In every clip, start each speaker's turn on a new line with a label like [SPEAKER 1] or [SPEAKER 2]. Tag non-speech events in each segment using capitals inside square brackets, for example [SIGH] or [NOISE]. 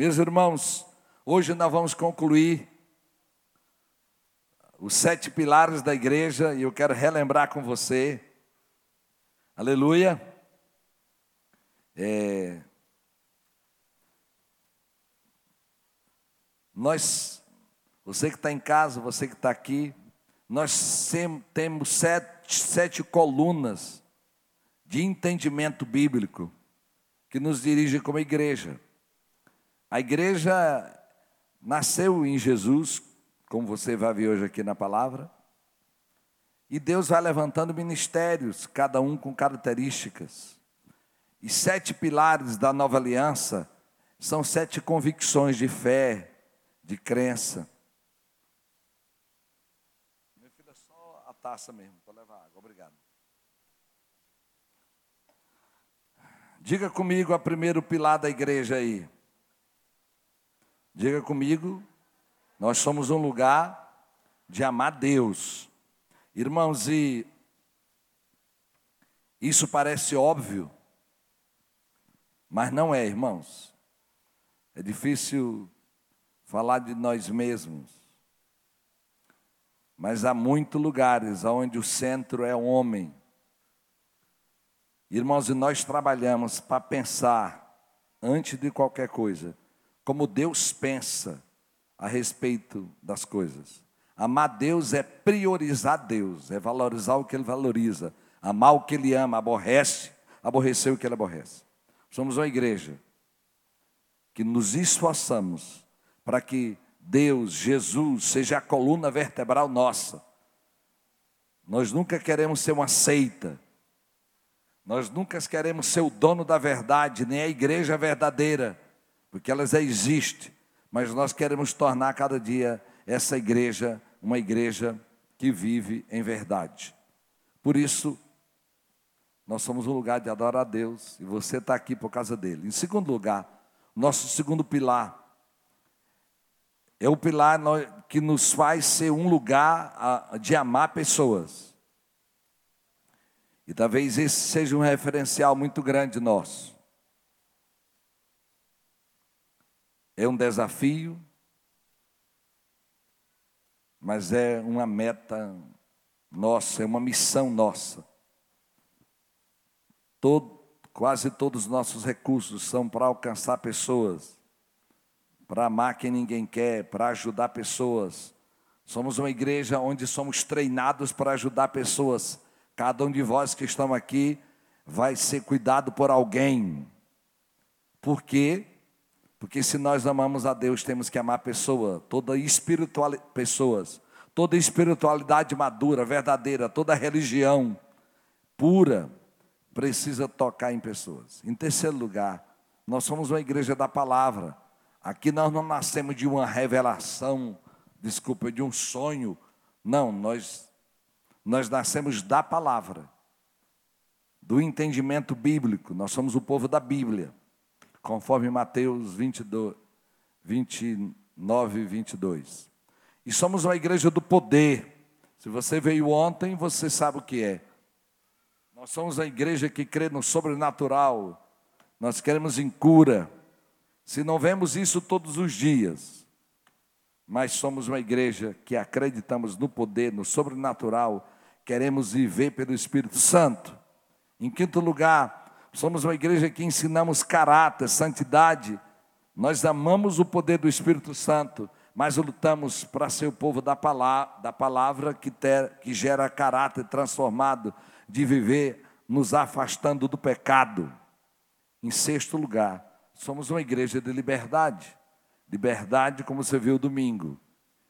[SPEAKER 1] Meus irmãos, hoje nós vamos concluir os sete pilares da igreja e eu quero relembrar com você. Aleluia. É, nós, você que está em casa, você que está aqui, nós temos sete, sete colunas de entendimento bíblico que nos dirige como igreja. A igreja nasceu em Jesus, como você vai ver hoje aqui na palavra, e Deus vai levantando ministérios, cada um com características. E sete pilares da nova aliança são sete convicções de fé, de crença. Meu filho, é só a taça mesmo, para levar água. Obrigado. Diga comigo a primeiro pilar da igreja aí. Diga comigo, nós somos um lugar de amar Deus. Irmãos, e isso parece óbvio, mas não é, irmãos. É difícil falar de nós mesmos. Mas há muitos lugares onde o centro é o homem Irmãos, e nós trabalhamos para pensar, antes de qualquer coisa, como Deus pensa a respeito das coisas. Amar Deus é priorizar Deus, é valorizar o que Ele valoriza. Amar o que Ele ama, aborrece, aborrecer o que Ele aborrece. Somos uma igreja que nos esforçamos para que Deus, Jesus, seja a coluna vertebral nossa. Nós nunca queremos ser uma seita nós nunca queremos ser o dono da verdade, nem a igreja verdadeira, porque ela já existe, mas nós queremos tornar cada dia essa igreja uma igreja que vive em verdade. Por isso, nós somos um lugar de adorar a Deus e você está aqui por causa dele. Em segundo lugar, nosso segundo pilar é o pilar que nos faz ser um lugar de amar pessoas. E talvez esse seja um referencial muito grande nosso. É um desafio, mas é uma meta nossa, é uma missão nossa. Todo, quase todos os nossos recursos são para alcançar pessoas, para amar quem ninguém quer, para ajudar pessoas. Somos uma igreja onde somos treinados para ajudar pessoas Cada um de vós que estão aqui vai ser cuidado por alguém. Por quê? Porque se nós amamos a Deus, temos que amar pessoa, toda espiritual, pessoas, toda espiritualidade madura, verdadeira, toda religião pura precisa tocar em pessoas. Em terceiro lugar, nós somos uma igreja da palavra. Aqui nós não nascemos de uma revelação, desculpa, de um sonho. Não, nós nós nascemos da palavra, do entendimento bíblico, nós somos o povo da Bíblia, conforme Mateus 22, 29 e 22. E somos uma igreja do poder. Se você veio ontem, você sabe o que é. Nós somos a igreja que crê no sobrenatural, nós queremos em cura. Se não vemos isso todos os dias, mas somos uma igreja que acreditamos no poder, no sobrenatural, queremos viver pelo Espírito Santo. Em quinto lugar, somos uma igreja que ensinamos caráter, santidade. Nós amamos o poder do Espírito Santo, mas lutamos para ser o povo da palavra, da palavra que, ter, que gera caráter transformado, de viver nos afastando do pecado. Em sexto lugar, somos uma igreja de liberdade. Liberdade, como você viu domingo,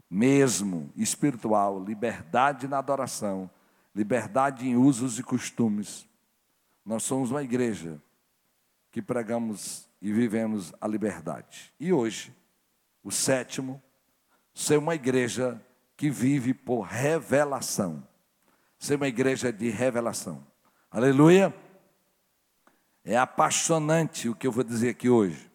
[SPEAKER 1] mesmo espiritual, liberdade na adoração, liberdade em usos e costumes. Nós somos uma igreja que pregamos e vivemos a liberdade. E hoje, o sétimo, ser uma igreja que vive por revelação. Ser uma igreja de revelação. Aleluia! É apaixonante o que eu vou dizer aqui hoje.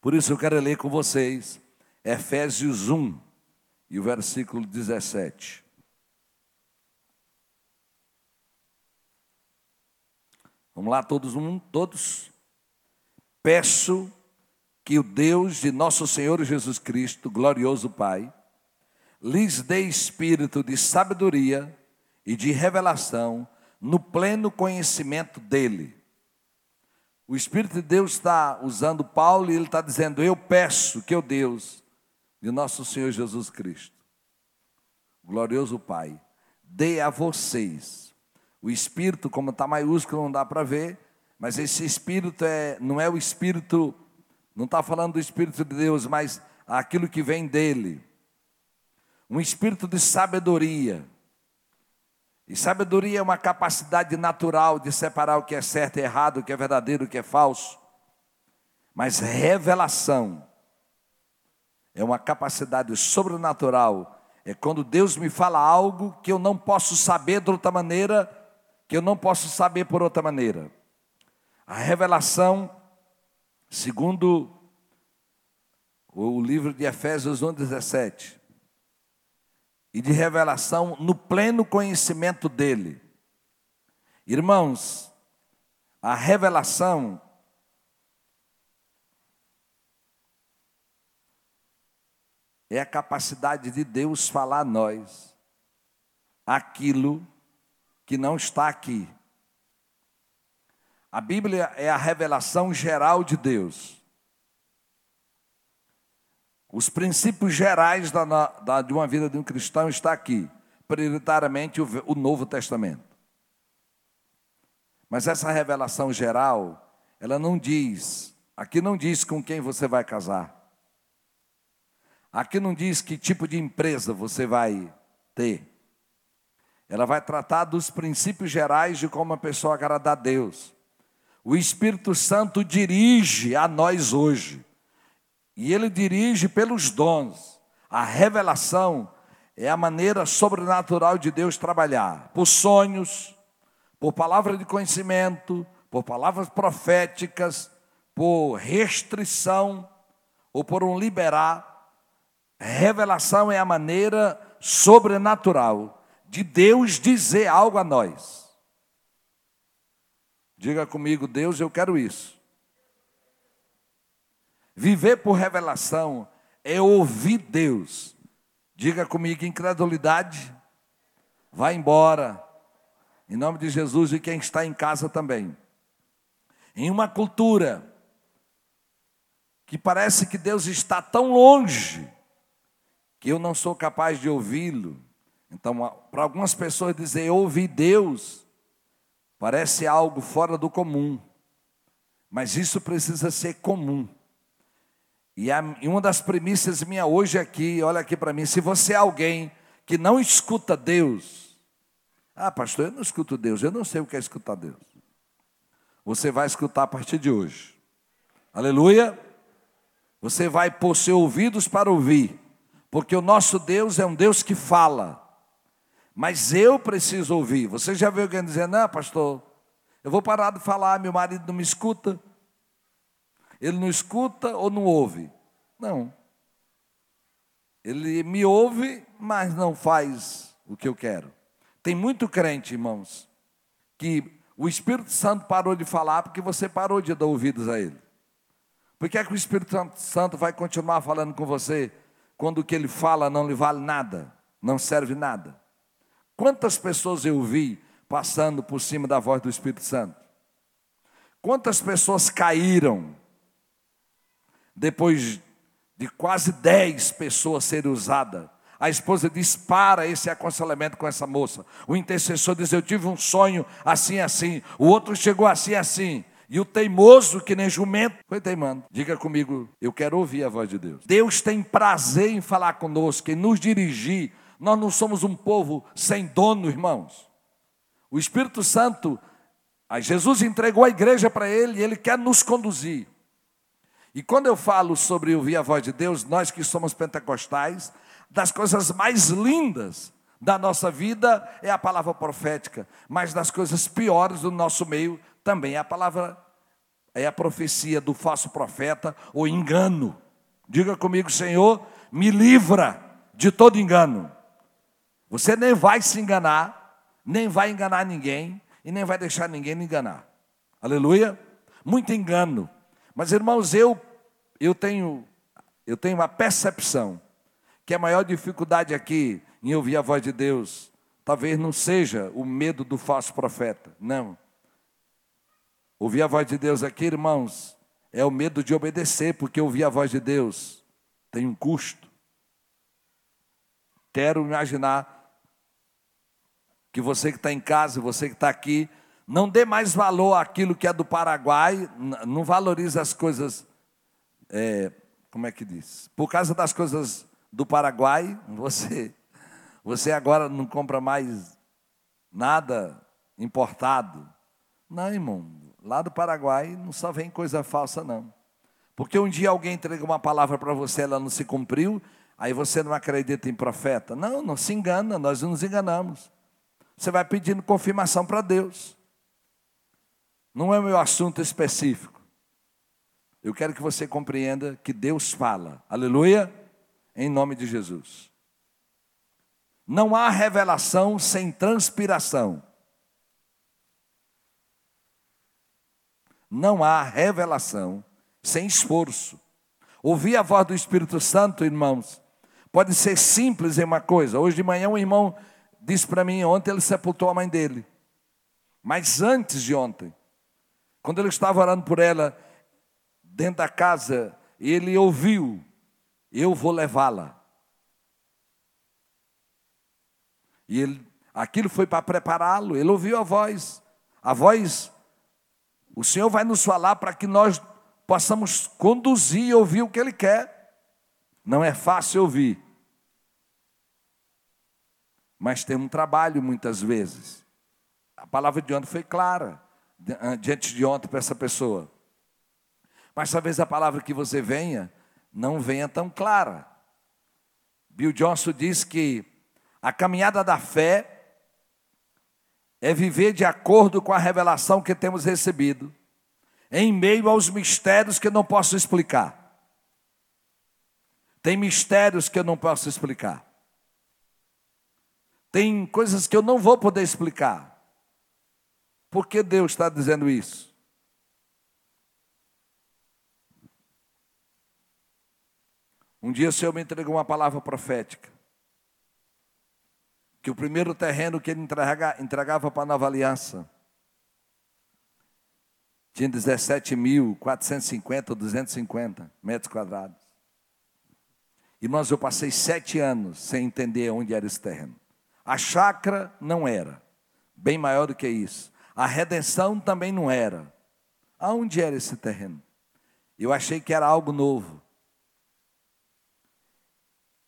[SPEAKER 1] Por isso eu quero ler com vocês Efésios 1, e o versículo 17. Vamos lá, todos um, todos. peço que o Deus de nosso Senhor Jesus Cristo, glorioso Pai, lhes dê espírito de sabedoria e de revelação no pleno conhecimento dele. O Espírito de Deus está usando Paulo e ele está dizendo: Eu peço que o Deus de nosso Senhor Jesus Cristo, glorioso Pai, dê a vocês o Espírito, como está maiúsculo, não dá para ver, mas esse Espírito é, não é o Espírito, não está falando do Espírito de Deus, mas aquilo que vem dele. Um espírito de sabedoria. E sabedoria é uma capacidade natural de separar o que é certo e errado, o que é verdadeiro, o que é falso. Mas revelação é uma capacidade sobrenatural. É quando Deus me fala algo que eu não posso saber de outra maneira, que eu não posso saber por outra maneira. A revelação, segundo o livro de Efésios 1,17, e de revelação no pleno conhecimento dele. Irmãos, a revelação é a capacidade de Deus falar a nós aquilo que não está aqui. A Bíblia é a revelação geral de Deus. Os princípios gerais da, da, de uma vida de um cristão está aqui, prioritariamente o, o Novo Testamento. Mas essa revelação geral, ela não diz, aqui não diz com quem você vai casar. Aqui não diz que tipo de empresa você vai ter. Ela vai tratar dos princípios gerais de como a pessoa agrada a Deus. O Espírito Santo dirige a nós hoje. E ele dirige pelos dons. A revelação é a maneira sobrenatural de Deus trabalhar, por sonhos, por palavra de conhecimento, por palavras proféticas, por restrição ou por um liberar. Revelação é a maneira sobrenatural de Deus dizer algo a nós. Diga comigo, Deus, eu quero isso. Viver por revelação é ouvir Deus. Diga comigo, incredulidade, vai embora. Em nome de Jesus e quem está em casa também. Em uma cultura que parece que Deus está tão longe que eu não sou capaz de ouvi-lo. Então, para algumas pessoas dizer ouvir Deus parece algo fora do comum. Mas isso precisa ser comum. E, e uma das premissas minha hoje aqui, olha aqui para mim, se você é alguém que não escuta Deus, ah, pastor, eu não escuto Deus, eu não sei o que é escutar Deus. Você vai escutar a partir de hoje. Aleluia. Você vai pôr seus ouvidos para ouvir, porque o nosso Deus é um Deus que fala. Mas eu preciso ouvir. Você já viu alguém dizer, não, pastor, eu vou parar de falar, meu marido não me escuta. Ele não escuta ou não ouve? Não. Ele me ouve, mas não faz o que eu quero. Tem muito crente, irmãos, que o Espírito Santo parou de falar porque você parou de dar ouvidos a ele. Por que, é que o Espírito Santo vai continuar falando com você quando o que ele fala não lhe vale nada, não serve nada? Quantas pessoas eu vi passando por cima da voz do Espírito Santo? Quantas pessoas caíram depois de quase dez pessoas serem usadas, a esposa diz: para esse aconselhamento com essa moça. O intercessor diz: Eu tive um sonho assim, assim. O outro chegou assim, assim. E o teimoso, que nem jumento, foi teimando. Diga comigo, eu quero ouvir a voz de Deus. Deus tem prazer em falar conosco, em nos dirigir. Nós não somos um povo sem dono, irmãos. O Espírito Santo, Jesus entregou a igreja para ele e ele quer nos conduzir. E quando eu falo sobre ouvir a voz de Deus, nós que somos pentecostais, das coisas mais lindas da nossa vida é a palavra profética, mas das coisas piores do nosso meio também é a palavra, é a profecia do falso profeta ou engano. Diga comigo, Senhor, me livra de todo engano. Você nem vai se enganar, nem vai enganar ninguém e nem vai deixar ninguém me enganar. Aleluia? Muito engano Mas irmãos, eu eu tenho eu tenho uma percepção que a maior dificuldade aqui em ouvir a voz de Deus talvez não seja o medo do falso profeta, não. Ouvir a voz de Deus aqui, irmãos, é o medo de obedecer, porque ouvir a voz de Deus tem um custo. Quero imaginar que você que está em casa, você que está aqui, não dê mais valor àquilo que é do Paraguai, não valorize as coisas, é, como é que diz? Por causa das coisas do Paraguai, [LAUGHS] você, você agora não compra mais nada importado. Não, irmão, lá do Paraguai não só vem coisa falsa, não. Porque um dia alguém entrega uma palavra para você, ela não se cumpriu, aí você não acredita em profeta. Não, não se engana, nós não nos enganamos. Você vai pedindo confirmação para Deus. Não é o meu assunto específico. Eu quero que você compreenda que Deus fala. Aleluia? Em nome de Jesus. Não há revelação sem transpiração. Não há revelação sem esforço. Ouvir a voz do Espírito Santo, irmãos, pode ser simples em uma coisa. Hoje de manhã um irmão disse para mim, ontem ele sepultou a mãe dele. Mas antes de ontem, quando ele estava orando por ela, dentro da casa, ele ouviu: Eu vou levá-la. E ele, aquilo foi para prepará-lo, ele ouviu a voz. A voz, o Senhor vai nos falar para que nós possamos conduzir e ouvir o que Ele quer. Não é fácil ouvir, mas tem um trabalho muitas vezes. A palavra de ontem foi clara, ah, diante de ontem para essa pessoa. Mas talvez a palavra que você venha, não venha tão clara. Bill Johnson diz que a caminhada da fé é viver de acordo com a revelação que temos recebido em meio aos mistérios que eu não posso explicar. Tem mistérios que eu não posso explicar. Tem coisas que eu não vou poder explicar. Por que Deus está dizendo isso? Um dia o Senhor me entregou uma palavra profética. Que o primeiro terreno que ele entregava para a nova aliança tinha 17.450 ou 250 metros quadrados. Irmãos, eu passei sete anos sem entender onde era esse terreno. A chácara não era, bem maior do que isso. A redenção também não era. Aonde era esse terreno? Eu achei que era algo novo.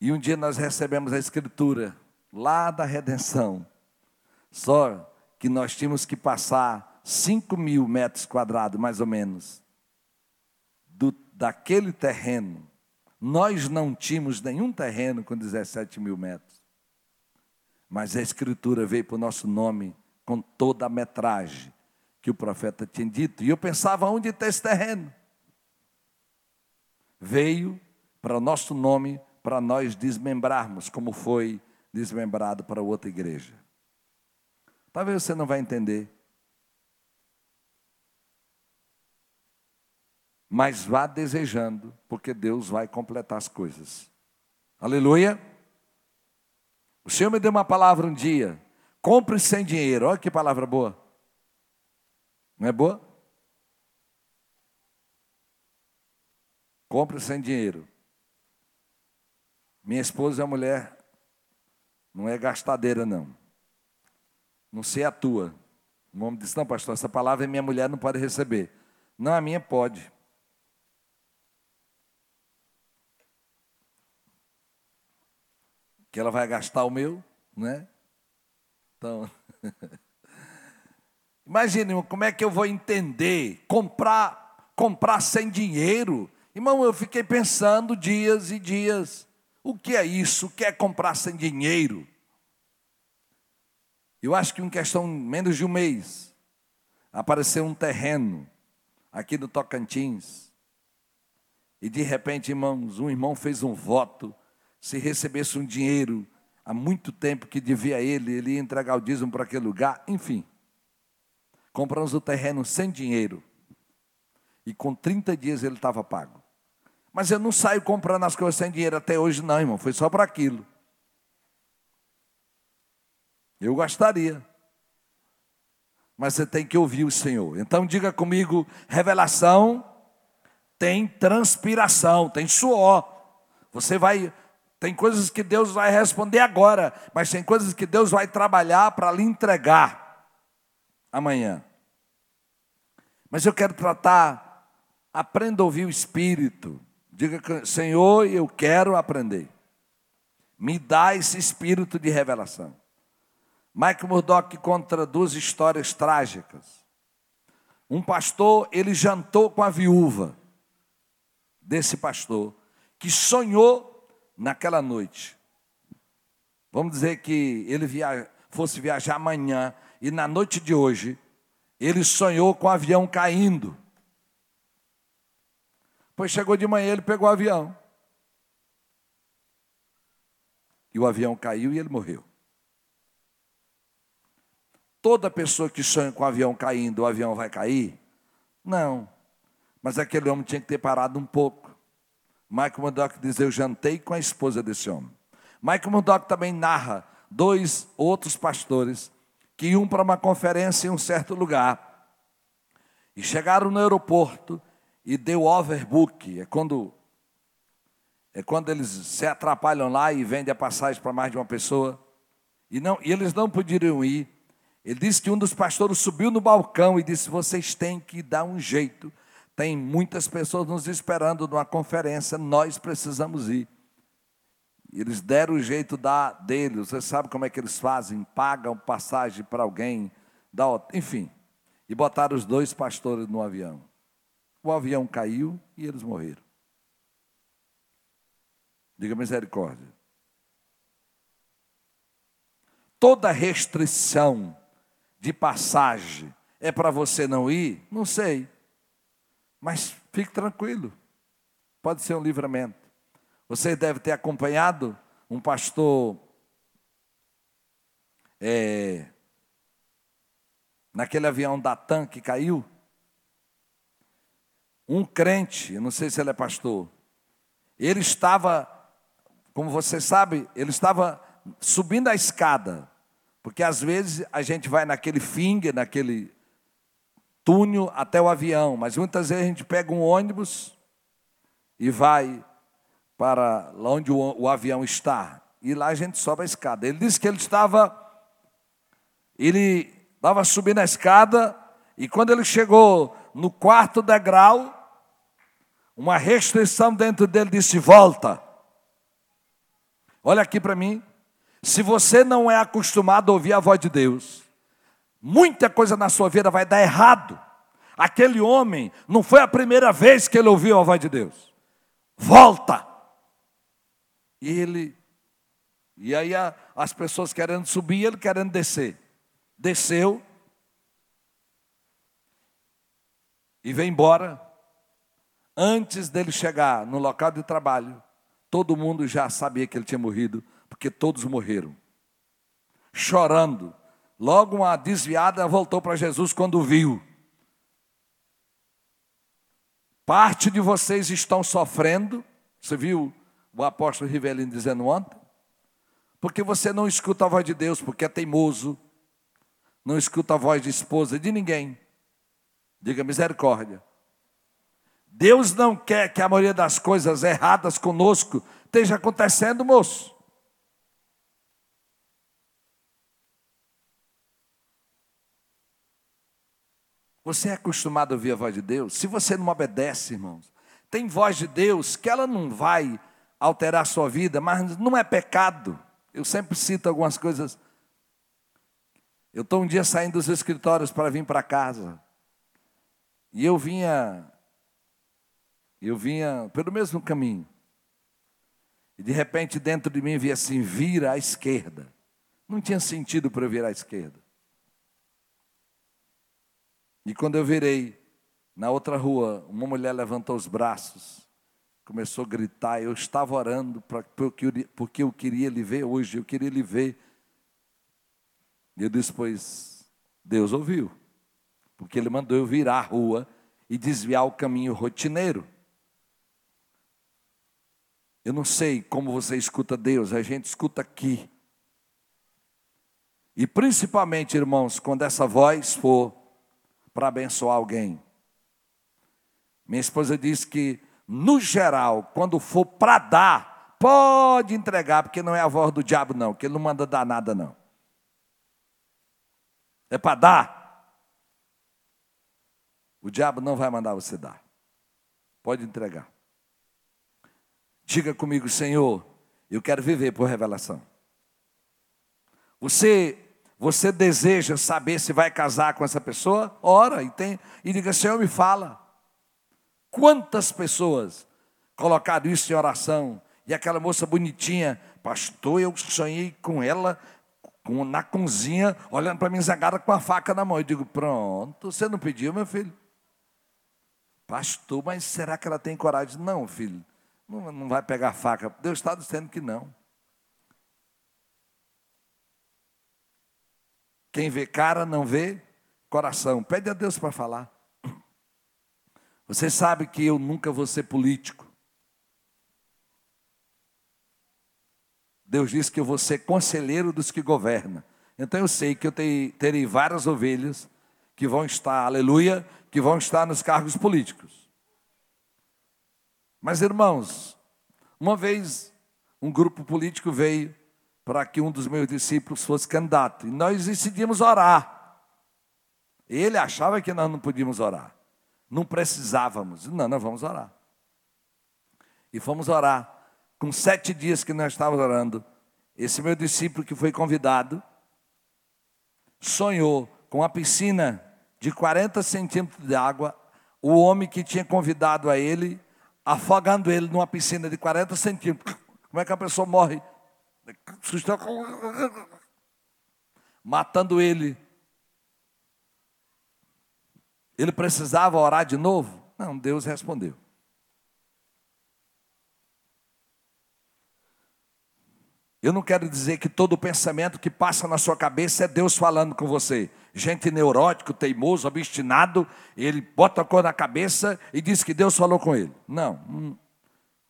[SPEAKER 1] E um dia nós recebemos a escritura lá da redenção. Só que nós tínhamos que passar 5 mil metros quadrados, mais ou menos, do, daquele terreno. Nós não tínhamos nenhum terreno com 17 mil metros. Mas a Escritura veio para o nosso nome com toda a metragem que o profeta tinha dito. E eu pensava, onde está esse terreno? Veio para o nosso nome, para nós desmembrarmos, como foi desmembrado para outra igreja. Talvez você não vai entender. mas vá desejando, porque Deus vai completar as coisas. Aleluia. O Senhor me deu uma palavra um dia. Compre sem dinheiro. Olha que palavra boa. Não é boa? Compre sem dinheiro. Minha esposa é uma mulher, não é gastadeira, não. Não sei a tua. O homem disse: Não, pastor, essa palavra minha mulher não pode receber. Não, a minha pode. Que ela vai gastar o meu, né? Então, [LAUGHS] imagine como é que eu vou entender comprar comprar sem dinheiro. Irmão, eu fiquei pensando dias e dias. O que é isso? O que é comprar sem dinheiro? Eu acho que em questão menos de um mês apareceu um terreno aqui no Tocantins. E de repente, irmãos, um irmão fez um voto se recebesse um dinheiro há muito tempo que devia ele, ele ia entregar o dízimo para aquele lugar, enfim. Compramos o terreno sem dinheiro. E com 30 dias ele estava pago. Mas eu não saio comprando as coisas sem dinheiro até hoje, não, irmão. Foi só para aquilo. Eu gostaria. Mas você tem que ouvir o Senhor. Então diga comigo: revelação tem transpiração, tem suor. Você vai. Tem coisas que Deus vai responder agora, mas tem coisas que Deus vai trabalhar para lhe entregar amanhã. Mas eu quero tratar, aprenda a ouvir o Espírito. Diga, Senhor, eu quero aprender. Me dá esse espírito de revelação. Michael Murdock conta duas histórias trágicas. Um pastor, ele jantou com a viúva desse pastor, que sonhou naquela noite. Vamos dizer que ele via, fosse viajar amanhã, e na noite de hoje, ele sonhou com o avião caindo. Pois chegou de manhã, ele pegou o avião. E o avião caiu e ele morreu. Toda pessoa que sonha com o avião caindo, o avião vai cair? Não. Mas aquele homem tinha que ter parado um pouco. Michael Murdock diz: Eu jantei com a esposa desse homem. Michael Murdock também narra dois outros pastores que iam para uma conferência em um certo lugar. E chegaram no aeroporto e deu overbook. É quando é quando eles se atrapalham lá e vendem a passagem para mais de uma pessoa. E, não, e eles não poderiam ir. Ele disse que um dos pastores subiu no balcão e disse: Vocês têm que dar um jeito. Tem muitas pessoas nos esperando numa conferência, nós precisamos ir. Eles deram o jeito da, deles, você sabe como é que eles fazem? Pagam passagem para alguém, dá, enfim. E botaram os dois pastores no avião o avião caiu e eles morreram. Diga misericórdia. Toda restrição de passagem é para você não ir? Não sei. Mas fique tranquilo. Pode ser um livramento. Você deve ter acompanhado um pastor é, naquele avião da TAM que caiu um crente, eu não sei se ele é pastor, ele estava, como você sabe, ele estava subindo a escada, porque às vezes a gente vai naquele finger, naquele túnel até o avião, mas muitas vezes a gente pega um ônibus e vai para lá onde o, o avião está, e lá a gente sobe a escada. Ele disse que ele estava, ele estava subindo a escada, e quando ele chegou no quarto degrau, uma restrição dentro dele disse: volta. Olha aqui para mim. Se você não é acostumado a ouvir a voz de Deus, muita coisa na sua vida vai dar errado. Aquele homem não foi a primeira vez que ele ouviu a voz de Deus. Volta. E ele, e aí a, as pessoas querendo subir, ele querendo descer. Desceu e veio embora. Antes dele chegar no local de trabalho, todo mundo já sabia que ele tinha morrido, porque todos morreram. Chorando. Logo uma desviada voltou para Jesus quando viu. Parte de vocês estão sofrendo. Você viu o apóstolo Rivelino dizendo ontem? Porque você não escuta a voz de Deus, porque é teimoso. Não escuta a voz de esposa de ninguém. Diga misericórdia. Deus não quer que a maioria das coisas erradas conosco esteja acontecendo, moço. Você é acostumado a ouvir a voz de Deus? Se você não obedece, irmãos, tem voz de Deus que ela não vai alterar a sua vida, mas não é pecado. Eu sempre cito algumas coisas. Eu estou um dia saindo dos escritórios para vir para casa. E eu vinha eu vinha pelo mesmo caminho. E de repente dentro de mim via assim: vira à esquerda. Não tinha sentido para eu virar à esquerda. E quando eu virei na outra rua, uma mulher levantou os braços, começou a gritar. Eu estava orando pra, porque eu queria lhe ver hoje, eu queria lhe ver. E eu disse: Pois Deus ouviu, porque Ele mandou eu virar a rua e desviar o caminho rotineiro. Eu não sei como você escuta Deus, a gente escuta aqui. E principalmente, irmãos, quando essa voz for para abençoar alguém. Minha esposa diz que, no geral, quando for para dar, pode entregar, porque não é a voz do diabo, não, que ele não manda dar nada, não. É para dar. O diabo não vai mandar você dar. Pode entregar. Diga comigo, Senhor, eu quero viver por revelação. Você você deseja saber se vai casar com essa pessoa? Ora e tem e diga, Senhor, me fala. Quantas pessoas colocaram isso em oração? E aquela moça bonitinha, pastor, eu sonhei com ela com, na cozinha, olhando para mim zangada com a faca na mão. Eu digo, pronto, você não pediu, meu filho? Pastor, mas será que ela tem coragem? Não, filho, não, não vai pegar faca. Deus está dizendo que não. Quem vê cara não vê coração. Pede a Deus para falar. Você sabe que eu nunca vou ser político. Deus disse que eu vou ser conselheiro dos que governam. Então eu sei que eu terei várias ovelhas que vão estar, aleluia, que vão estar nos cargos políticos. Mas irmãos, uma vez um grupo político veio para que um dos meus discípulos fosse candidato e nós decidimos orar. Ele achava que nós não podíamos orar, não precisávamos. Não, nós vamos orar. E fomos orar com sete dias que nós estávamos orando, esse meu discípulo que foi convidado, sonhou com a piscina de 40 centímetros de água, o homem que tinha convidado a ele, afogando ele numa piscina de 40 centímetros. Como é que a pessoa morre? Matando ele. Ele precisava orar de novo? Não, Deus respondeu. Eu não quero dizer que todo pensamento que passa na sua cabeça é Deus falando com você. Gente neurótico, teimoso, obstinado, ele bota a cor na cabeça e diz que Deus falou com ele. Não. Hum.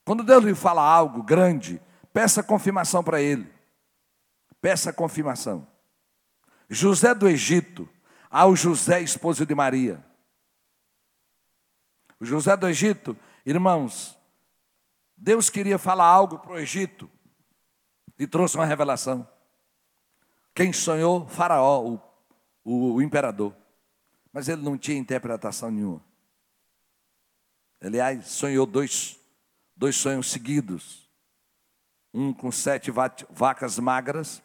[SPEAKER 1] Quando Deus lhe fala algo grande, peça confirmação para ele. Peça confirmação. José do Egito, ao José, esposo de Maria. O José do Egito, irmãos, Deus queria falar algo para o Egito e trouxe uma revelação. Quem sonhou? Faraó, o, o, o imperador. Mas ele não tinha interpretação nenhuma. Aliás, sonhou dois, dois sonhos seguidos. Um com sete vacas magras,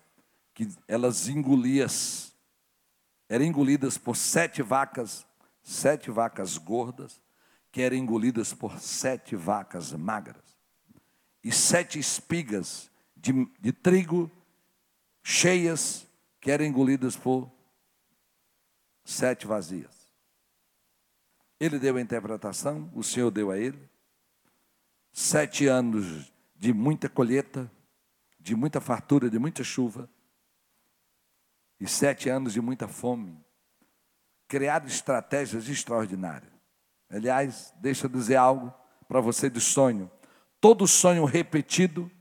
[SPEAKER 1] que elas engolias, eram engolidas por sete vacas, sete vacas gordas, que eram engolidas por sete vacas magras. E sete espigas de, de trigo cheias que eram engolidas por sete vazias. Ele deu a interpretação, o Senhor deu a ele. Sete anos de muita colheita, de muita fartura, de muita chuva. E sete anos de muita fome. Criado estratégias extraordinárias. Aliás, deixa eu dizer algo para você de sonho. Todo sonho repetido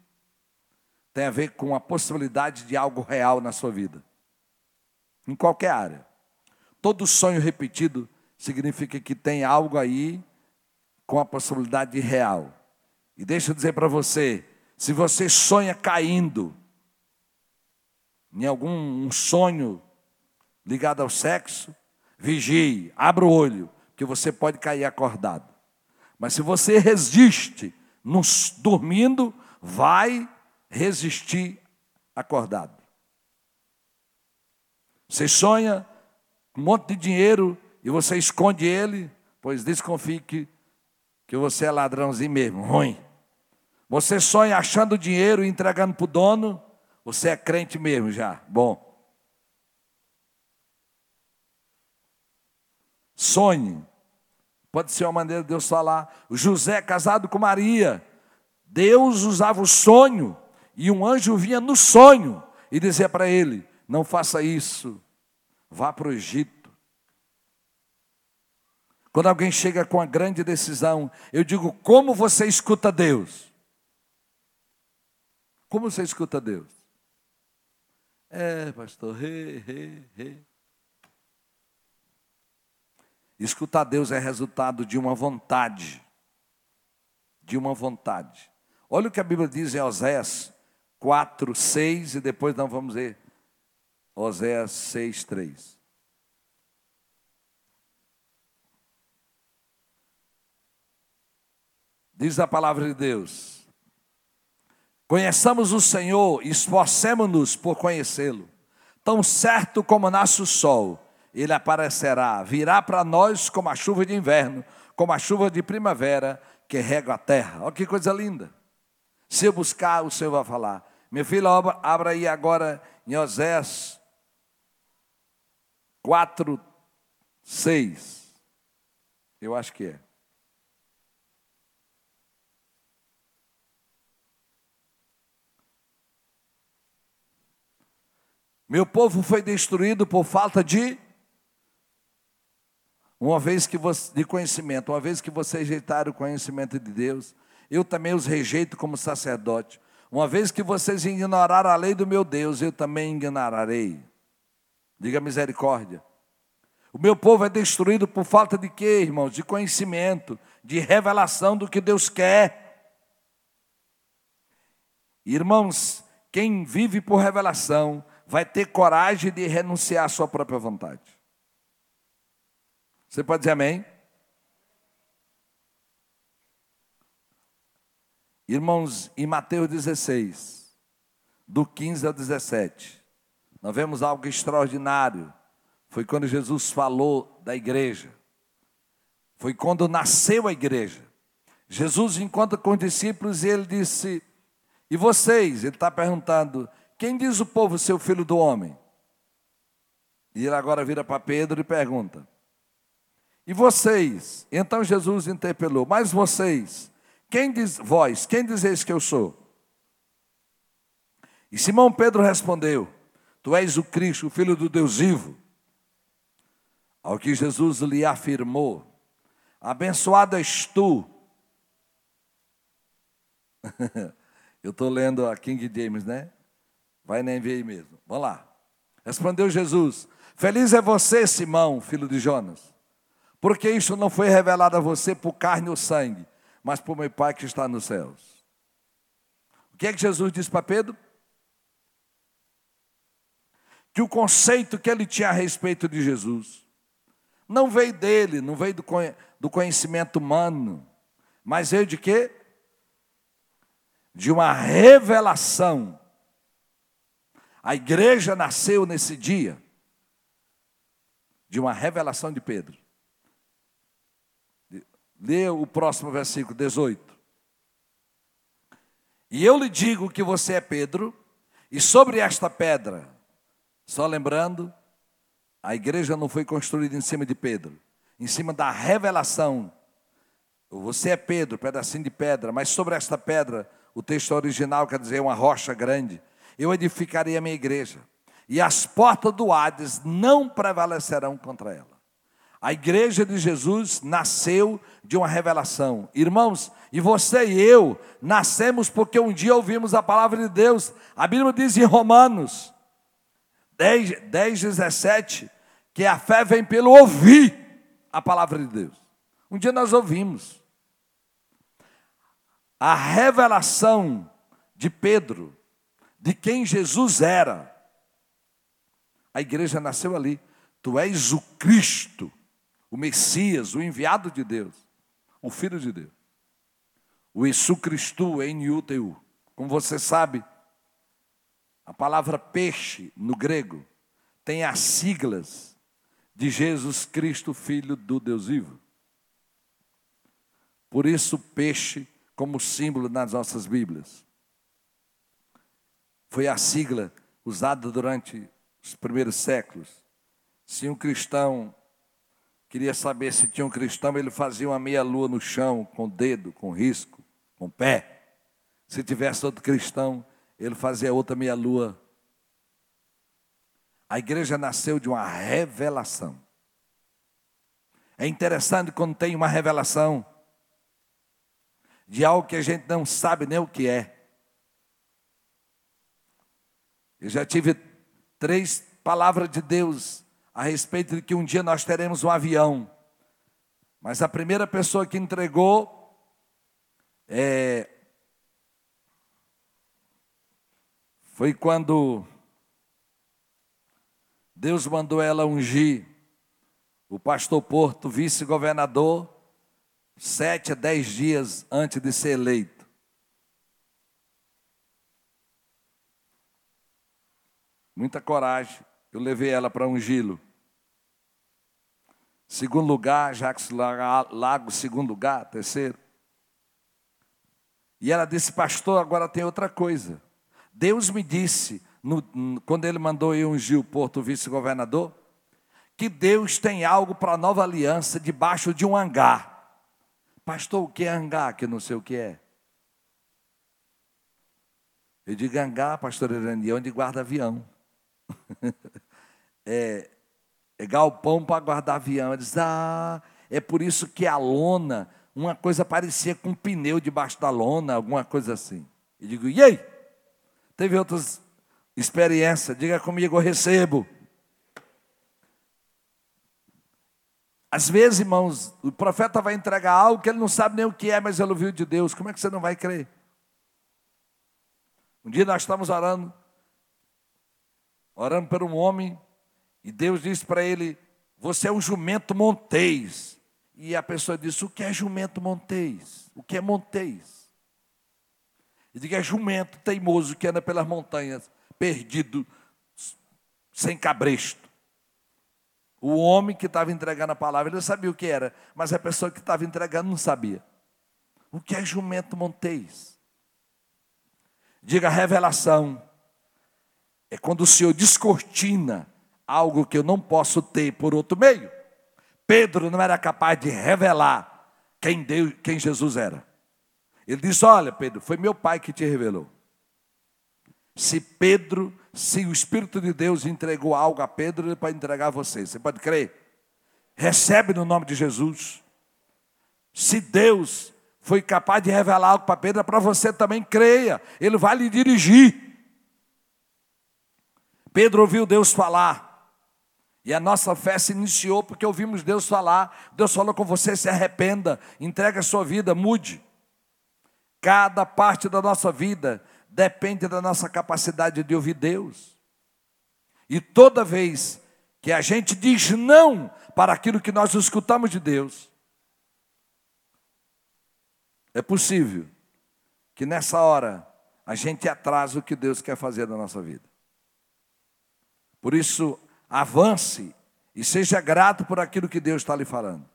[SPEAKER 1] tem a ver com a possibilidade de algo real na sua vida, em qualquer área. Todo sonho repetido significa que tem algo aí com a possibilidade de real. E deixa eu dizer para você: se você sonha caindo em algum um sonho ligado ao sexo, vigie, abra o olho, que você pode cair acordado. Mas se você resiste nos, dormindo, vai resistir acordado. Você sonha um monte de dinheiro e você esconde ele, pois desconfie que, que você é ladrãozinho mesmo, ruim. Você sonha achando dinheiro e entregando para o dono, você é crente mesmo já, bom. Sonhe. Pode ser uma maneira de Deus falar. José é casado com Maria. Deus usava o sonho e um anjo vinha no sonho e dizia para ele: Não faça isso, vá para o Egito. Quando alguém chega com a grande decisão, eu digo: como você escuta Deus? Como você escuta Deus? É, pastor, re, re, re. Escutar Deus é resultado de uma vontade. De uma vontade. Olha o que a Bíblia diz em Oséias 4, 6, e depois nós vamos ver Oséias 6, 3. Diz a palavra de Deus: Conheçamos o Senhor e esforcemos-nos por conhecê-lo. Tão certo como nasce o sol, ele aparecerá, virá para nós como a chuva de inverno, como a chuva de primavera que rega a terra. Olha que coisa linda. Se eu buscar, o Senhor vai falar. Meu filho, abra aí agora em Osés 4, 6. Eu acho que é. Meu povo foi destruído por falta de uma vez que você, de conhecimento, uma vez que vocês rejeitaram o conhecimento de Deus, eu também os rejeito como sacerdote. Uma vez que vocês ignoraram a lei do meu Deus, eu também ignorarei. Diga misericórdia. O meu povo é destruído por falta de quê, irmãos? De conhecimento, de revelação do que Deus quer. Irmãos, quem vive por revelação vai ter coragem de renunciar à sua própria vontade. Você pode dizer amém? Irmãos, em Mateus 16, do 15 ao 17, nós vemos algo extraordinário. Foi quando Jesus falou da igreja. Foi quando nasceu a igreja. Jesus encontra com os discípulos e ele disse: E vocês? Ele está perguntando: quem diz o povo ser o filho do homem? E ele agora vira para Pedro e pergunta: E vocês? Então Jesus interpelou: Mas vocês? Quem diz vós? Quem dizeis que eu sou? E Simão Pedro respondeu: Tu és o Cristo, o Filho do Deus vivo. Ao que Jesus lhe afirmou: Abençoado és tu. [LAUGHS] eu estou lendo a King James, né? Vai na NVI mesmo. Vamos lá. Respondeu Jesus: Feliz é você, Simão, filho de Jonas, porque isso não foi revelado a você por carne ou sangue, mas por meu Pai que está nos céus. O que é que Jesus disse para Pedro? Que o conceito que ele tinha a respeito de Jesus não veio dele, não veio do conhecimento humano, mas veio de quê? De uma revelação a igreja nasceu nesse dia de uma revelação de Pedro. Lê o próximo versículo 18. E eu lhe digo que você é Pedro, e sobre esta pedra, só lembrando, a igreja não foi construída em cima de Pedro, em cima da revelação. Você é Pedro, pedacinho de pedra, mas sobre esta pedra, o texto original quer dizer uma rocha grande eu edificarei a minha igreja, e as portas do Hades não prevalecerão contra ela. A igreja de Jesus nasceu de uma revelação. Irmãos, e você e eu nascemos porque um dia ouvimos a palavra de Deus. A Bíblia diz em Romanos 10, 10 17, que a fé vem pelo ouvir a palavra de Deus. Um dia nós ouvimos. A revelação de Pedro de quem Jesus era. A igreja nasceu ali. Tu és o Cristo, o Messias, o enviado de Deus, o Filho de Deus. O Isu Cristo em Uteu. Como você sabe, a palavra peixe no grego tem as siglas de Jesus Cristo, Filho do Deus vivo. Por isso, peixe como símbolo nas nossas Bíblias. Foi a sigla usada durante os primeiros séculos. Se um cristão queria saber se tinha um cristão, ele fazia uma meia-lua no chão, com dedo, com risco, com pé. Se tivesse outro cristão, ele fazia outra meia-lua. A igreja nasceu de uma revelação. É interessante quando tem uma revelação de algo que a gente não sabe nem o que é. Eu já tive três palavras de Deus a respeito de que um dia nós teremos um avião. Mas a primeira pessoa que entregou é, foi quando Deus mandou ela ungir o pastor Porto, vice-governador, sete a dez dias antes de ser eleito. Muita coragem. Eu levei ela para ungí-lo. Segundo lugar, Jacques Lago, segundo lugar, terceiro. E ela disse, pastor, agora tem outra coisa. Deus me disse, no, quando ele mandou eu ungir o Porto vice-governador, que Deus tem algo para a nova aliança debaixo de um hangar. Pastor, o que é hangar? Que não sei o que é. Eu digo hangar, pastor Irani, é onde guarda avião [LAUGHS] é, é galpão para guardar avião. Eles, ah, é por isso que a lona, uma coisa parecia com um pneu debaixo da lona, alguma coisa assim. E digo, e aí? Teve outras experiências? Diga comigo, eu recebo. Às vezes, irmãos, o profeta vai entregar algo que ele não sabe nem o que é, mas ele ouviu de Deus. Como é que você não vai crer? Um dia nós estamos orando orando por um homem, e Deus disse para ele: Você é um jumento montês. E a pessoa disse: O que é jumento montês? O que é montês? E diga: É jumento teimoso que anda pelas montanhas, perdido, sem cabresto. O homem que estava entregando a palavra, ele sabia o que era, mas a pessoa que estava entregando não sabia. O que é jumento montês? Diga revelação é quando o Senhor descortina algo que eu não posso ter por outro meio. Pedro não era capaz de revelar quem, Deus, quem Jesus era. Ele disse: Olha, Pedro, foi meu pai que te revelou. Se Pedro, se o Espírito de Deus entregou algo a Pedro, ele pode entregar a você. Você pode crer? Recebe no nome de Jesus. Se Deus foi capaz de revelar algo para Pedro, é para você também creia. Ele vai lhe dirigir. Pedro ouviu Deus falar. E a nossa fé se iniciou porque ouvimos Deus falar. Deus falou com você: se arrependa, entregue a sua vida, mude. Cada parte da nossa vida depende da nossa capacidade de ouvir Deus. E toda vez que a gente diz não para aquilo que nós escutamos de Deus, é possível que nessa hora a gente atrase o que Deus quer fazer na nossa vida. Por isso, avance e seja grato por aquilo que Deus está lhe falando.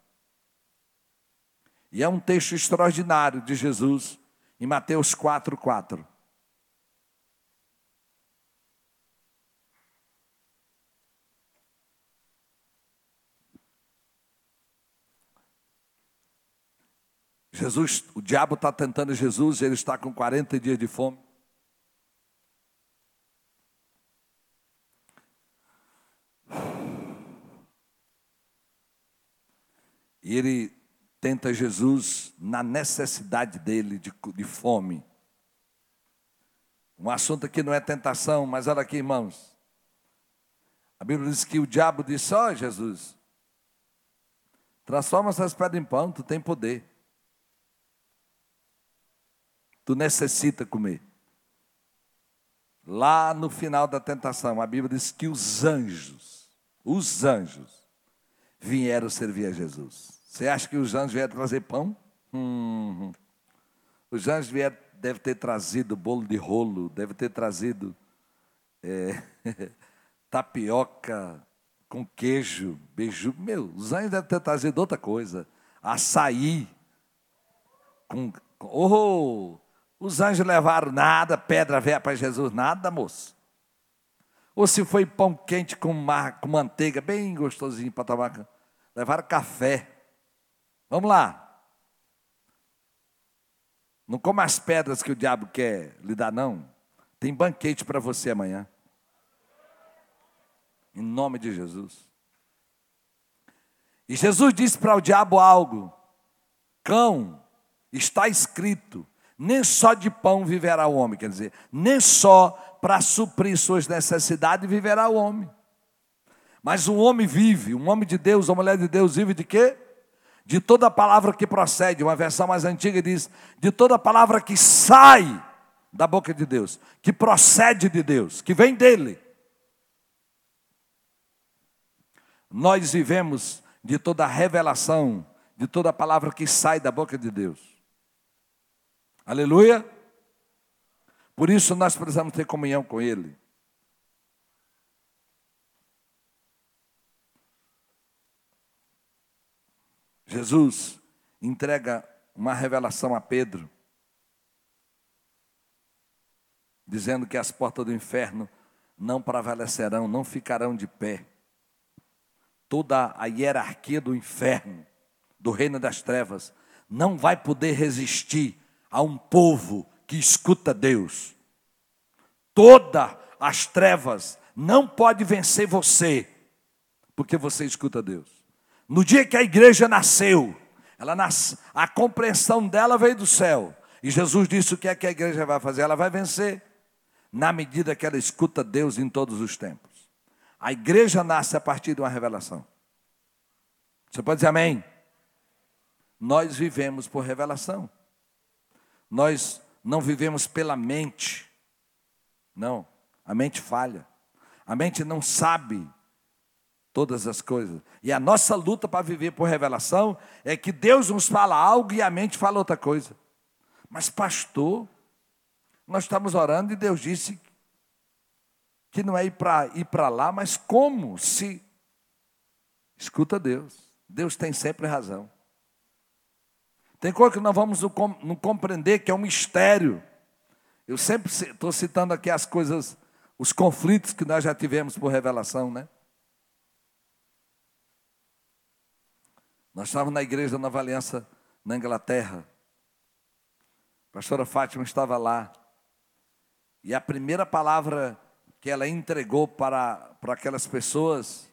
[SPEAKER 1] E é um texto extraordinário de Jesus em Mateus 4, 4. Jesus, o diabo está tentando Jesus, ele está com 40 dias de fome. E ele tenta Jesus na necessidade dele de, de fome. Um assunto aqui não é tentação, mas olha aqui, irmãos. A Bíblia diz que o diabo disse: Ó oh, Jesus, transforma essas pedras em pão, tu tem poder. Tu necessita comer. Lá no final da tentação, a Bíblia diz que os anjos, os anjos, vieram servir a Jesus. Você acha que os anjos vieram trazer pão? Hum, os anjos vieram, deve ter trazido bolo de rolo, deve ter trazido é, [LAUGHS] tapioca com queijo, beijo. Meu, os anjos devem ter trazido outra coisa. Açaí. Com, oh, os anjos levaram nada, pedra velha para Jesus, nada, moço. Ou se foi pão quente com, mar, com manteiga, bem gostosinho para tomar. Levaram café. Vamos lá. Não coma as pedras que o diabo quer lhe dar, não. Tem banquete para você amanhã. Em nome de Jesus. E Jesus disse para o diabo algo: Cão, está escrito, nem só de pão viverá o homem, quer dizer, nem só para suprir suas necessidades viverá o homem. Mas um homem vive, um homem de Deus, uma mulher de Deus vive de quê? De toda palavra que procede, uma versão mais antiga diz, de toda palavra que sai da boca de Deus, que procede de Deus, que vem dele. Nós vivemos de toda revelação, de toda palavra que sai da boca de Deus. Aleluia? Por isso nós precisamos ter comunhão com Ele. Jesus entrega uma revelação a Pedro, dizendo que as portas do inferno não prevalecerão, não ficarão de pé. Toda a hierarquia do inferno, do reino das trevas, não vai poder resistir a um povo que escuta Deus. Toda as trevas não pode vencer você, porque você escuta Deus. No dia que a igreja nasceu, ela nas, a compreensão dela veio do céu. E Jesus disse o que é que a igreja vai fazer? Ela vai vencer na medida que ela escuta Deus em todos os tempos. A igreja nasce a partir de uma revelação. Você pode dizer amém? Nós vivemos por revelação. Nós não vivemos pela mente. Não, a mente falha. A mente não sabe todas as coisas. E a nossa luta para viver por revelação é que Deus nos fala algo e a mente fala outra coisa. Mas, pastor, nós estamos orando e Deus disse que não é ir para ir para lá, mas como se escuta Deus. Deus tem sempre razão. Tem coisa que nós vamos não compreender que é um mistério. Eu sempre estou citando aqui as coisas, os conflitos que nós já tivemos por revelação, né? Nós estávamos na igreja Nova Aliança na Inglaterra. A pastora Fátima estava lá. E a primeira palavra que ela entregou para, para aquelas pessoas,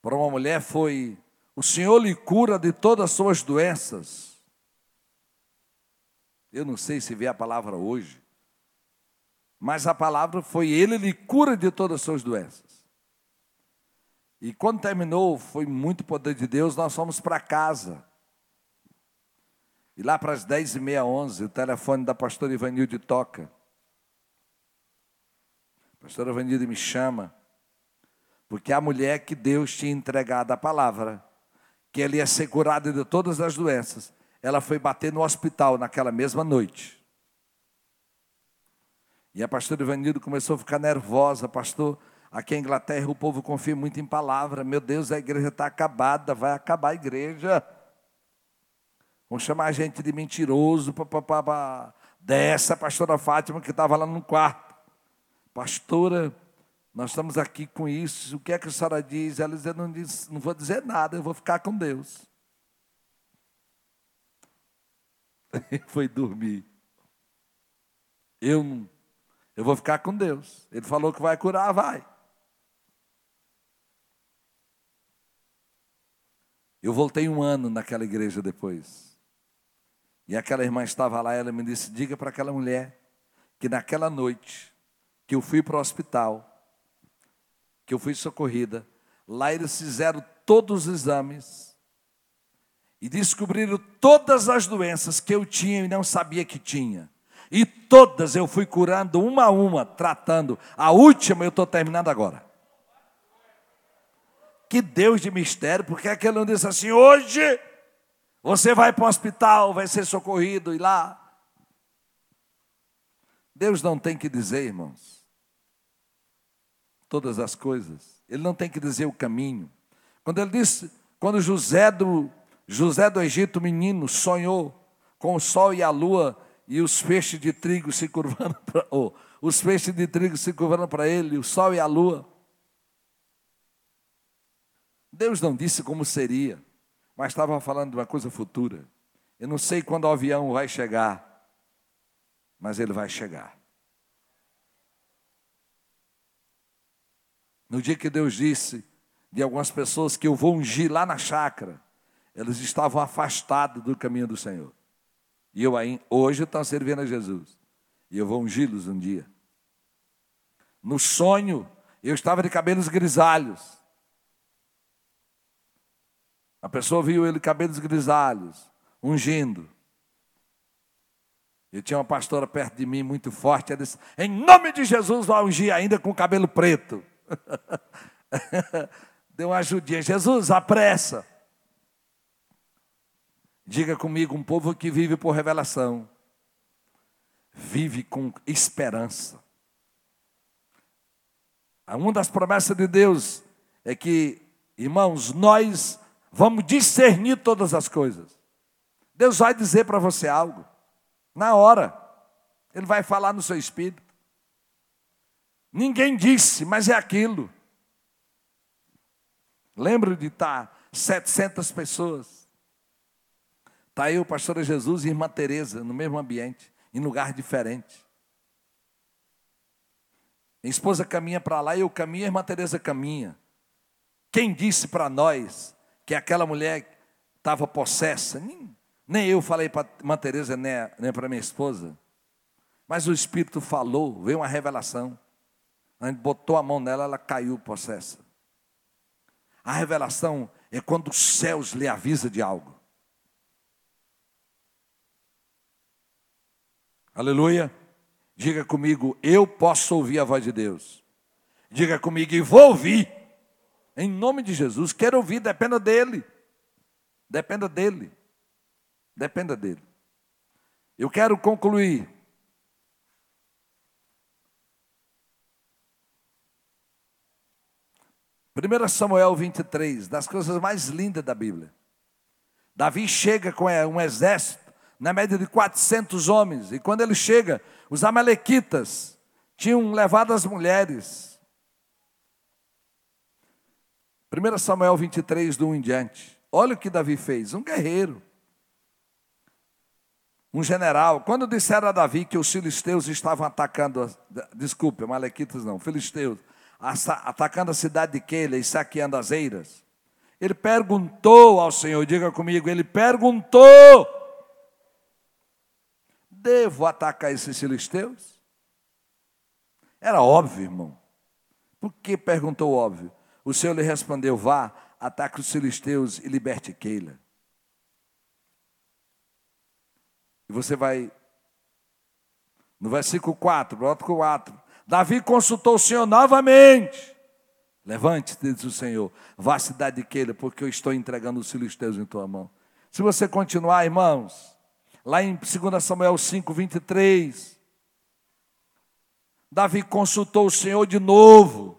[SPEAKER 1] para uma mulher, foi: O Senhor lhe cura de todas as suas doenças. Eu não sei se vê a palavra hoje, mas a palavra foi: Ele lhe cura de todas as suas doenças. E quando terminou, foi muito poder de Deus, nós fomos para casa. E lá para as dez e meia, onze, o telefone da pastora Ivanilde toca. A pastora Ivanilde me chama, porque a mulher que Deus tinha entregado a palavra, que ele ia ser curada de todas as doenças, ela foi bater no hospital naquela mesma noite. E a pastora Ivanildo começou a ficar nervosa, pastor. Aqui em Inglaterra o povo confia muito em palavra. Meu Deus, a igreja está acabada, vai acabar a igreja. Vão chamar a gente de mentiroso. Pá, pá, pá, Dessa pastora Fátima que estava lá no quarto. Pastora, nós estamos aqui com isso. O que é que a senhora diz? Ela diz: Eu não, diz, não vou dizer nada, eu vou ficar com Deus. [LAUGHS] foi dormir. Eu eu vou ficar com Deus. Ele falou que vai curar, vai. Eu voltei um ano naquela igreja depois. E aquela irmã estava lá, ela me disse: diga para aquela mulher que naquela noite que eu fui para o hospital, que eu fui socorrida, lá eles fizeram todos os exames e descobriram todas as doenças que eu tinha e não sabia que tinha. E todas eu fui curando uma a uma, tratando. A última eu estou terminando agora. Que Deus de mistério, porque aquele não disse assim: hoje você vai para o hospital, vai ser socorrido e lá. Deus não tem que dizer, irmãos, todas as coisas. Ele não tem que dizer o caminho. Quando ele disse, quando José do José do Egito, menino, sonhou com o sol e a lua e os feixes de trigo se curvando [LAUGHS] para oh, os feixes de trigo se curvando para ele, o sol e a lua. Deus não disse como seria, mas estava falando de uma coisa futura. Eu não sei quando o avião vai chegar, mas ele vai chegar. No dia que Deus disse: de algumas pessoas que eu vou ungir lá na chácara. Eles estavam afastados do caminho do Senhor. E eu aí, hoje estão servindo a Jesus. E eu vou ungí-los um dia. No sonho, eu estava de cabelos grisalhos. A pessoa viu ele cabelos grisalhos, ungindo. Eu tinha uma pastora perto de mim muito forte, ela disse: Em nome de Jesus, vai ungir ainda com cabelo preto. [LAUGHS] Deu uma ajudinha. Jesus, apressa. Diga comigo, um povo que vive por revelação, vive com esperança. Uma das promessas de Deus é que, irmãos, nós vamos discernir todas as coisas. Deus vai dizer para você algo, na hora, Ele vai falar no seu espírito. Ninguém disse, mas é aquilo. Lembro de estar 700 pessoas. Está eu, pastora Jesus e irmã Teresa no mesmo ambiente, em lugar diferente. Minha esposa caminha para lá, eu caminho, a irmã Teresa caminha. Quem disse para nós que aquela mulher estava possessa? Nem, nem eu falei para a Teresa, nem, nem para minha esposa. Mas o Espírito falou, veio uma revelação. A gente botou a mão nela, ela caiu possessa. A revelação é quando os céus lhe avisa de algo. Aleluia. Diga comigo, eu posso ouvir a voz de Deus. Diga comigo, e vou ouvir. Em nome de Jesus, quero ouvir, dependa dele. Dependa dele. Dependa dele. Eu quero concluir. Primeiro Samuel 23, das coisas mais lindas da Bíblia. Davi chega com um exército na média de 400 homens. E quando ele chega, os amalequitas tinham levado as mulheres. 1 Samuel 23, do 1 em diante. Olha o que Davi fez: um guerreiro, um general. Quando disseram a Davi que os filisteus estavam atacando, desculpe, amalequitas não, filisteus, atacando a cidade de Keila e saqueando as eiras, ele perguntou ao Senhor, diga comigo, ele perguntou Devo atacar esses filisteus? Era óbvio, irmão. Por que perguntou óbvio? O Senhor lhe respondeu: Vá, ataque os filisteus e liberte Keila. E você vai. No versículo 4, brota 4. Davi consultou o Senhor novamente. Levante-te, diz o Senhor, vá à cidade de Keila, porque eu estou entregando os filisteus em tua mão. Se você continuar, irmãos, Lá em 2 Samuel 5, 23. Davi consultou o Senhor de novo.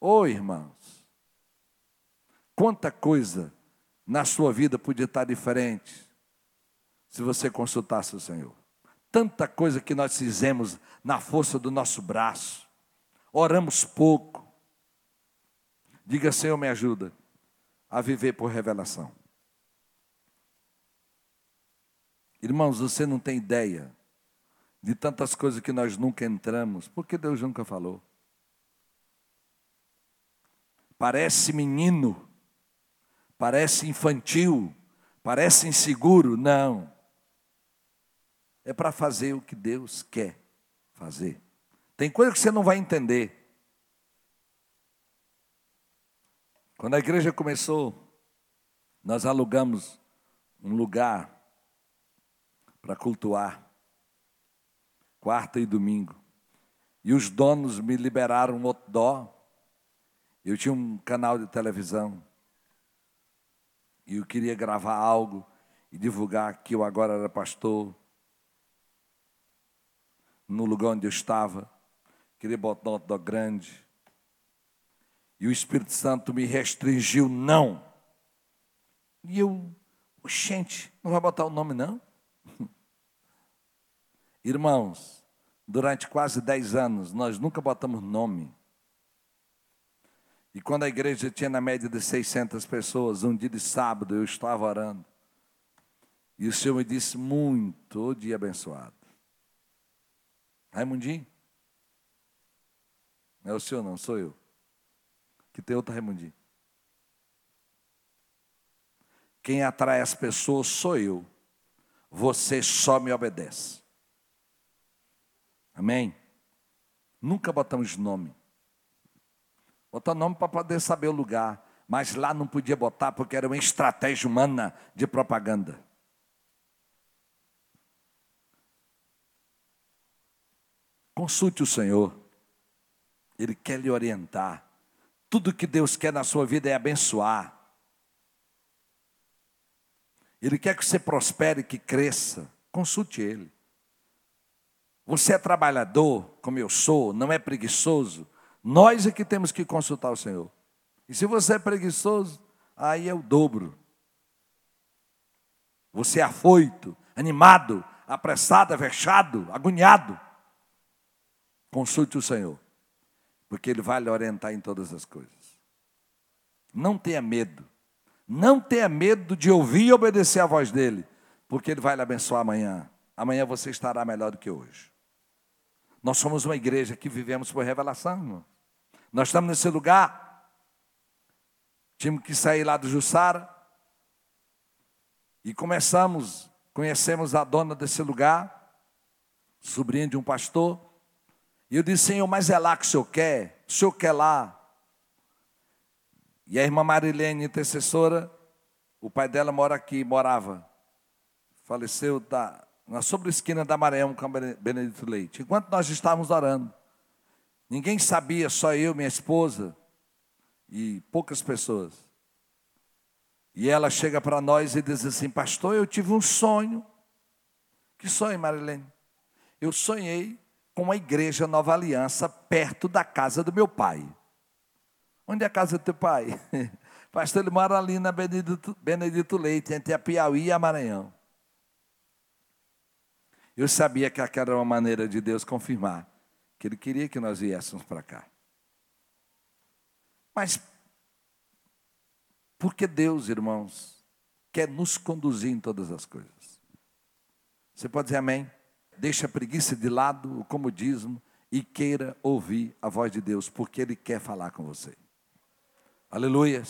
[SPEAKER 1] Oi, irmãos. Quanta coisa na sua vida podia estar diferente se você consultasse o Senhor. Tanta coisa que nós fizemos na força do nosso braço. Oramos pouco. Diga, Senhor, me ajuda a viver por revelação. Irmãos, você não tem ideia de tantas coisas que nós nunca entramos, porque Deus nunca falou. Parece menino, parece infantil, parece inseguro, não. É para fazer o que Deus quer fazer. Tem coisa que você não vai entender. Quando a igreja começou, nós alugamos um lugar para cultuar, quarta e domingo. E os donos me liberaram um outdoor. Eu tinha um canal de televisão. E eu queria gravar algo e divulgar que eu agora era pastor. No lugar onde eu estava. Queria botar um outdoor grande. E o Espírito Santo me restringiu, não. E eu, gente, não vai botar o nome, não? [LAUGHS] Irmãos, durante quase 10 anos, nós nunca botamos nome. E quando a igreja tinha na média de 600 pessoas, um dia de sábado eu estava orando. E o Senhor me disse muito, o dia abençoado. Raimundinho? Não é o senhor, não, sou eu. que tem outro Raimundinho. Quem atrai as pessoas sou eu. Você só me obedece. Amém? Nunca botamos nome. Botar nome para poder saber o lugar. Mas lá não podia botar porque era uma estratégia humana de propaganda. Consulte o Senhor. Ele quer lhe orientar. Tudo que Deus quer na sua vida é abençoar. Ele quer que você prospere, que cresça. Consulte Ele. Você é trabalhador, como eu sou, não é preguiçoso. Nós é que temos que consultar o Senhor. E se você é preguiçoso, aí é o dobro. Você é afoito, animado, apressado, avexado, agoniado. Consulte o Senhor, porque Ele vai lhe orientar em todas as coisas. Não tenha medo. Não tenha medo de ouvir e obedecer a voz dele, porque ele vai lhe abençoar amanhã. Amanhã você estará melhor do que hoje. Nós somos uma igreja que vivemos por revelação. Irmão. Nós estamos nesse lugar. Tínhamos que sair lá do Jussara. E começamos, conhecemos a dona desse lugar, sobrinha de um pastor. E eu disse, Senhor, mas é lá que o Senhor quer? O Senhor quer lá? E a irmã Marilene, intercessora, o pai dela mora aqui, morava. Faleceu da, na sobre esquina da Maranhão com Benedito Leite. Enquanto nós estávamos orando, ninguém sabia, só eu, minha esposa e poucas pessoas. E ela chega para nós e diz assim: Pastor, eu tive um sonho. Que sonho, Marilene? Eu sonhei com uma igreja Nova Aliança perto da casa do meu pai. Onde é a casa do teu pai? [LAUGHS] Pastor, ele mora ali na Benedito, Benedito Leite, entre a Piauí e a Maranhão. Eu sabia que aquela era uma maneira de Deus confirmar que Ele queria que nós viéssemos para cá. Mas, porque Deus, irmãos, quer nos conduzir em todas as coisas. Você pode dizer amém? Deixa a preguiça de lado, o comodismo, e queira ouvir a voz de Deus, porque Ele quer falar com você. Aleluia.